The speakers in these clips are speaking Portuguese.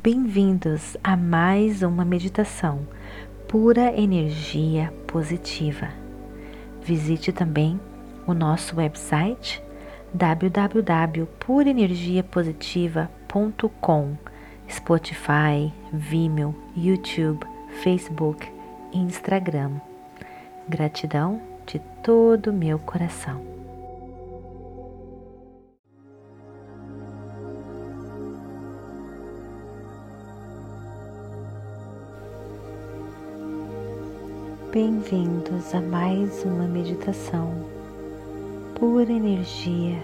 Bem-vindos a mais uma meditação pura energia positiva. Visite também o nosso website www.purenergiapositiva.com, Spotify, Vimeo, YouTube, Facebook e Instagram. Gratidão de todo o meu coração. Bem-vindos a mais uma meditação pura energia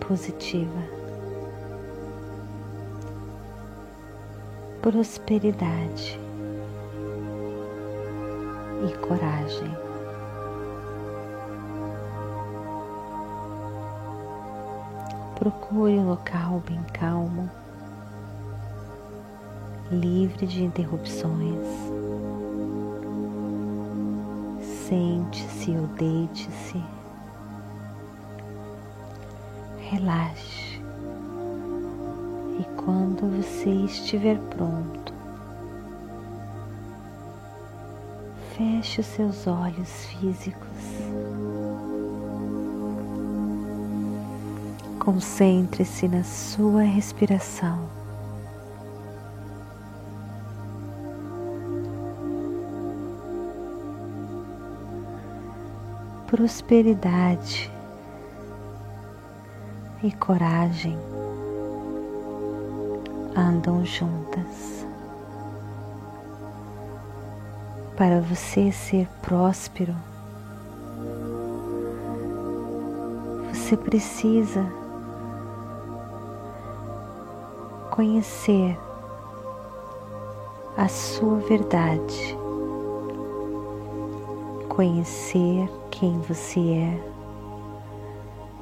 positiva, prosperidade e coragem. Procure um local bem calmo, livre de interrupções Sente-se ou deite-se. Relaxe. E quando você estiver pronto, feche os seus olhos físicos. Concentre-se na sua respiração. Prosperidade e coragem andam juntas. Para você ser próspero, você precisa conhecer a sua verdade, conhecer quem você é,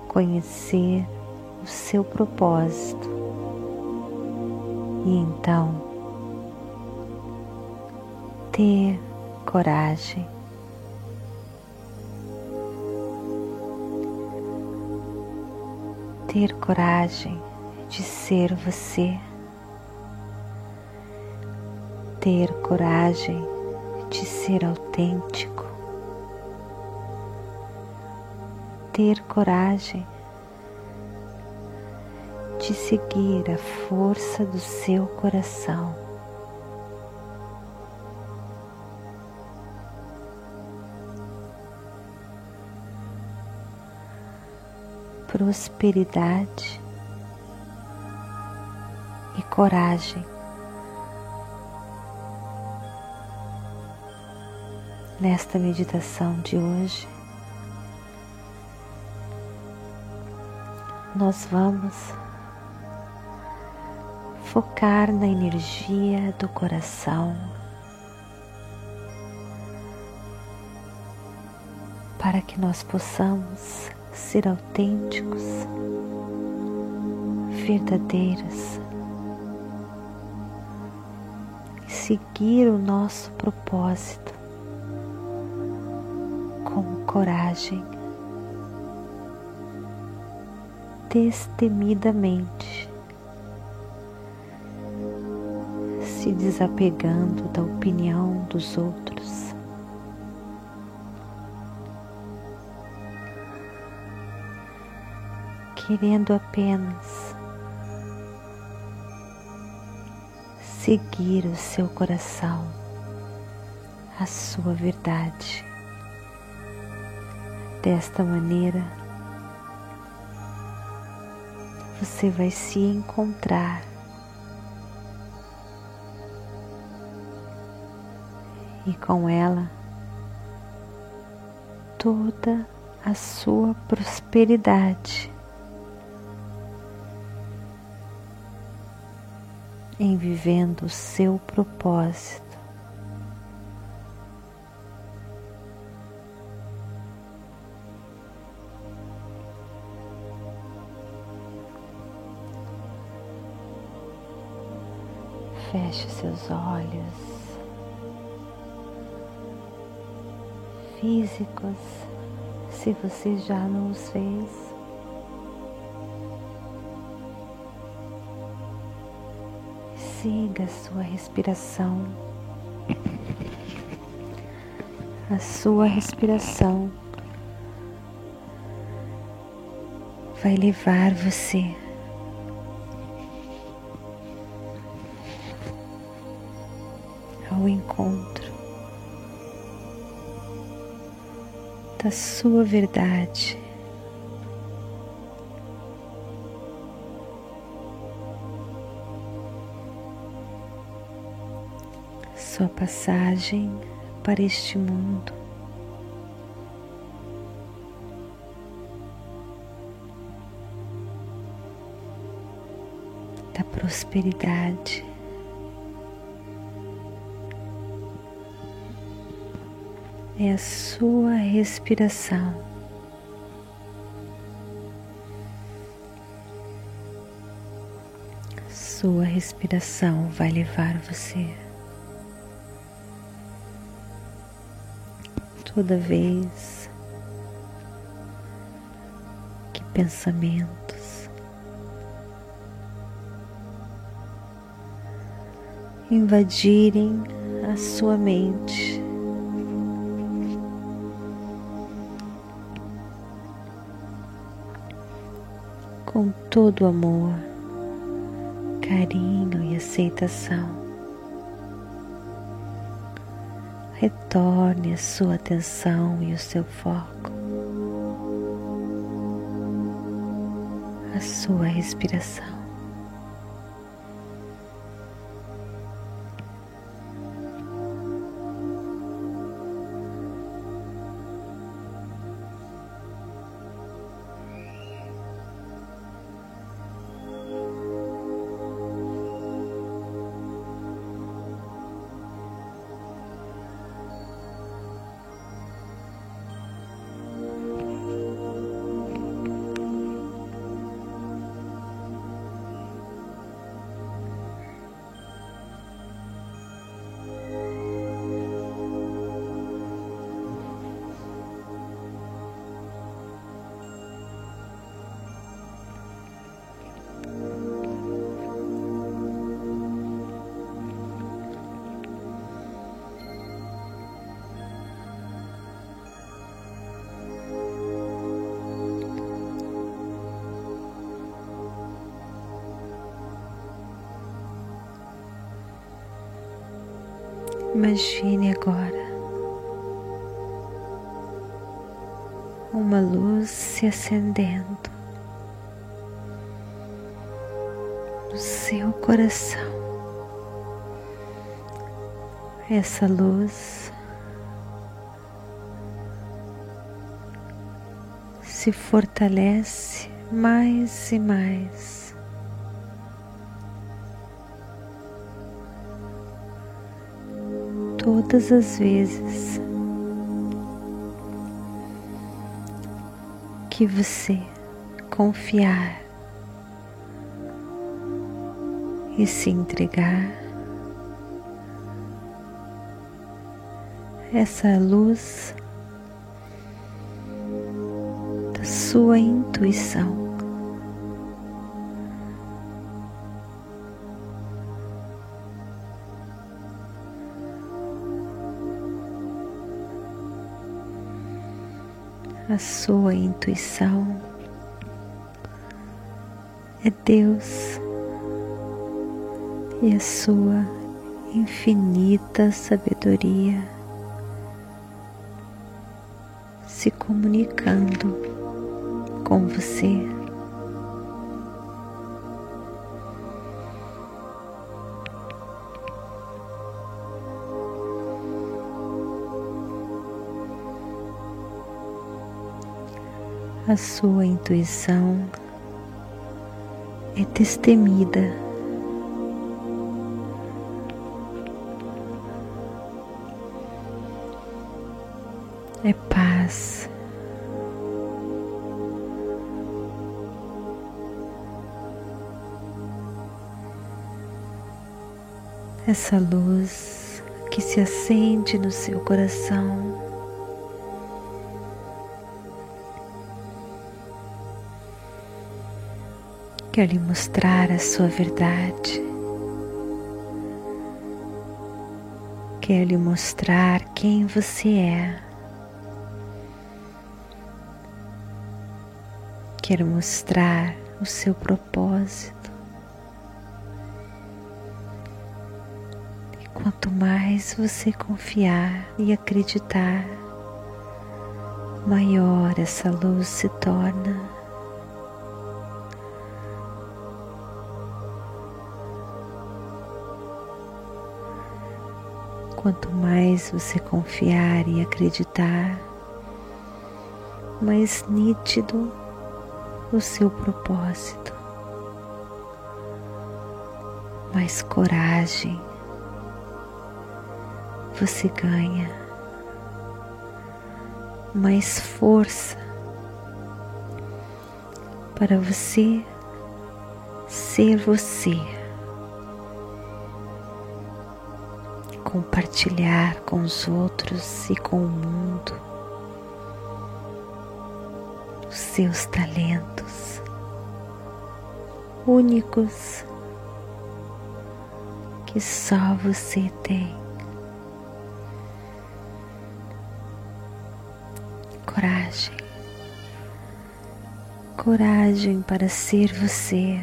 conhecer o seu propósito e então ter coragem. Ter coragem de ser você, ter coragem de ser autêntico. Ter coragem de seguir a força do seu coração. Prosperidade e coragem. Nesta meditação de hoje, nós vamos focar na energia do coração para que nós possamos ser autênticos, verdadeiros, e seguir o nosso propósito com coragem. Destemidamente, se desapegando da opinião dos outros. Querendo apenas seguir o seu coração, a sua verdade. Desta maneira, você vai se encontrar. E com ela toda a sua prosperidade em vivendo o seu propósito. Feche seus olhos físicos, se você já não os fez. Siga sua respiração. A sua respiração vai levar você encontro da sua verdade. Sua passagem para este mundo da prosperidade. É a sua respiração. Sua respiração vai levar você toda vez que pensamentos invadirem a sua mente. Com todo amor, carinho e aceitação. retorne a sua atenção e o seu foco à sua respiração. Imagine agora uma luz se acendendo no seu coração. Essa luz se fortalece mais e mais. Todas as vezes que você confiar e se entregar, essa luz da sua intuição a sua intuição é Deus e a sua infinita sabedoria se comunicando com você. A sua intuição é destemida. É paz. Essa luz que se acende no seu coração quer lhe mostrar a sua verdade. quer lhe mostrar quem você é. Quer mostrar o seu propósito. E quanto mais você confiar e acreditar, maior essa luz se torna. Quanto mais você confiar e acreditar, mais nítido o seu propósito, mais coragem você ganha, mais força para você ser você. Compartilhar com os outros e com o mundo os seus talentos únicos que só você tem. Coragem, coragem para ser você.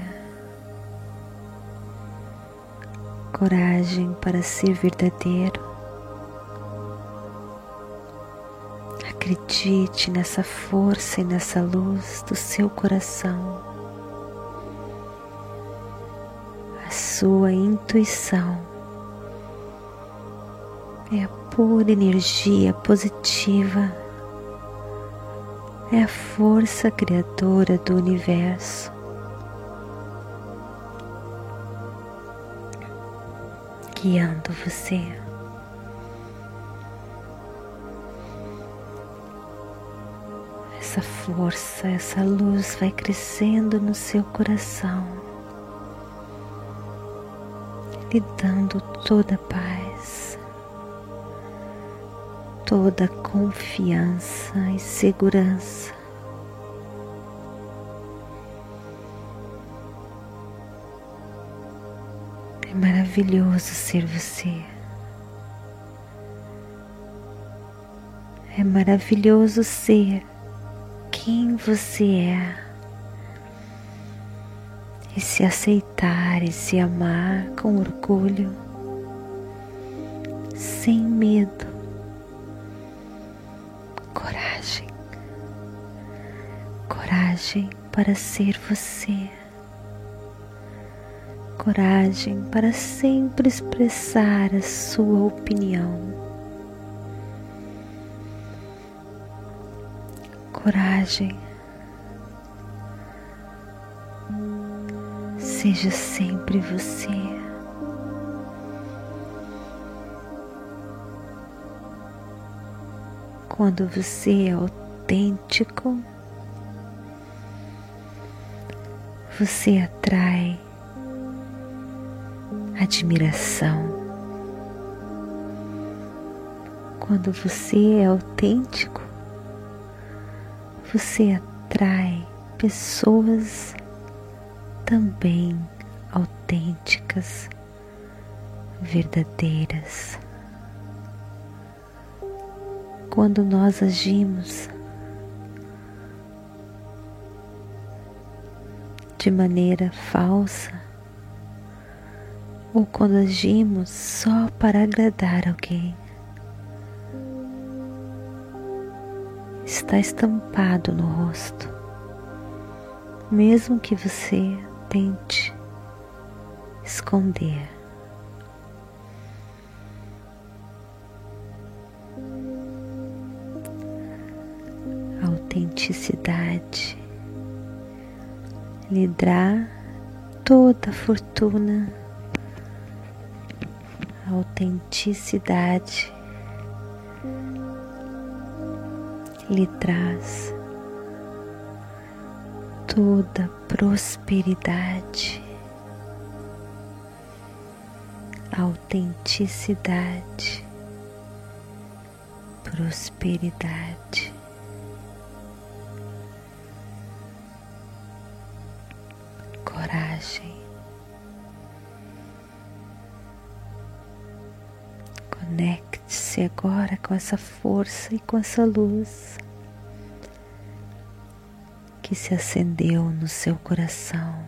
Coragem para ser verdadeiro. Acredite nessa força e nessa luz do seu coração. A sua intuição é a pura energia positiva, é a força criadora do universo. Guiando você. Essa força, essa luz vai crescendo no seu coração, lhe dando toda paz, toda confiança e segurança. Maravilhoso ser você. É maravilhoso ser quem você é e se aceitar e se amar com orgulho, sem medo, coragem, coragem para ser você coragem para sempre expressar a sua opinião. Coragem. Seja sempre você. Quando você é autêntico, você atrai admiração. Quando você é autêntico, você atrai pessoas também autênticas, verdadeiras. Quando nós agimos de maneira falsa, ou quando agimos só para agradar alguém. Está estampado no rosto, mesmo que você tente esconder. A autenticidade lhe dá toda a fortuna autenticidade lhe traz toda prosperidade, autenticidade, prosperidade. Coragem. Conecte-se agora com essa força e com essa luz que se acendeu no seu coração.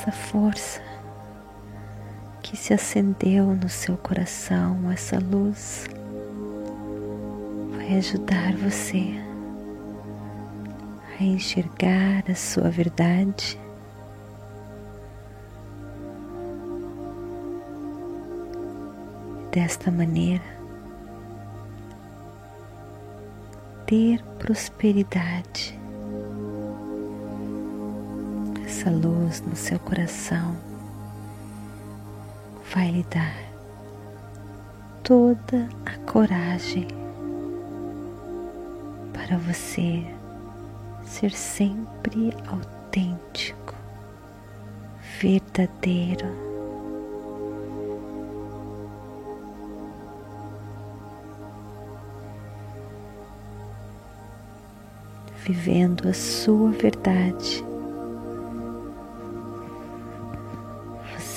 Essa força que se acendeu no seu coração, essa luz, vai ajudar você a enxergar a sua verdade. Desta maneira, ter prosperidade essa luz no seu coração vai lhe dar toda a coragem para você ser sempre autêntico, verdadeiro. Vivendo a sua verdade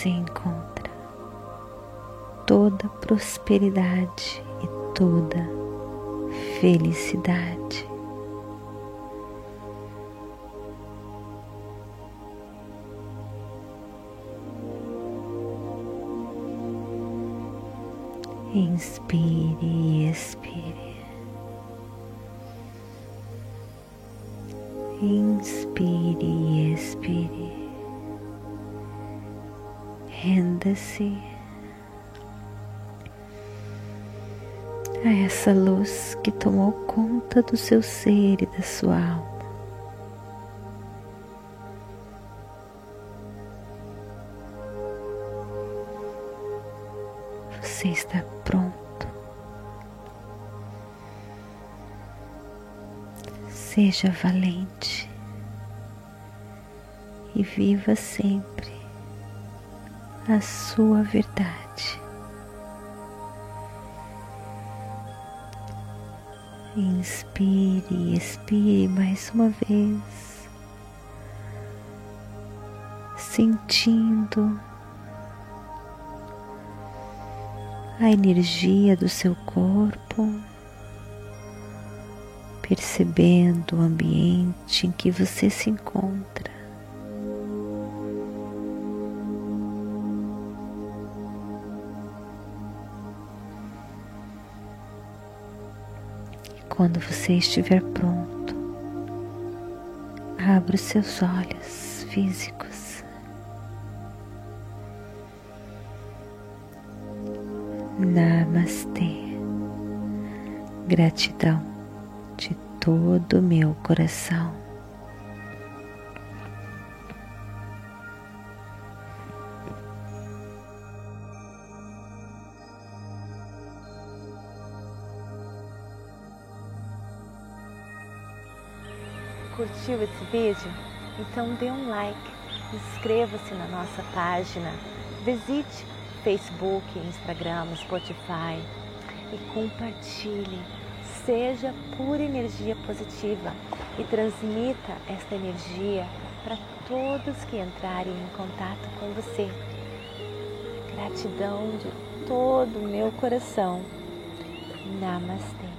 você encontra toda prosperidade e toda felicidade. Inspire e expire. Inspire e expire. Renda-se a essa luz que tomou conta do seu ser e da sua alma. Você está pronto. Seja valente e viva sempre a sua verdade. Inspire expire mais uma vez, sentindo a energia do seu corpo, percebendo o ambiente em que você se encontra. Quando você estiver pronto, abra os seus olhos físicos. Namastê. Gratidão de todo o meu coração. Curtiu esse vídeo? Então dê um like, inscreva-se na nossa página, visite Facebook, Instagram, Spotify e compartilhe. Seja pura energia positiva. e transmita esta energia para todos que entrarem em contato com você. Gratidão de todo o meu coração. Namastê.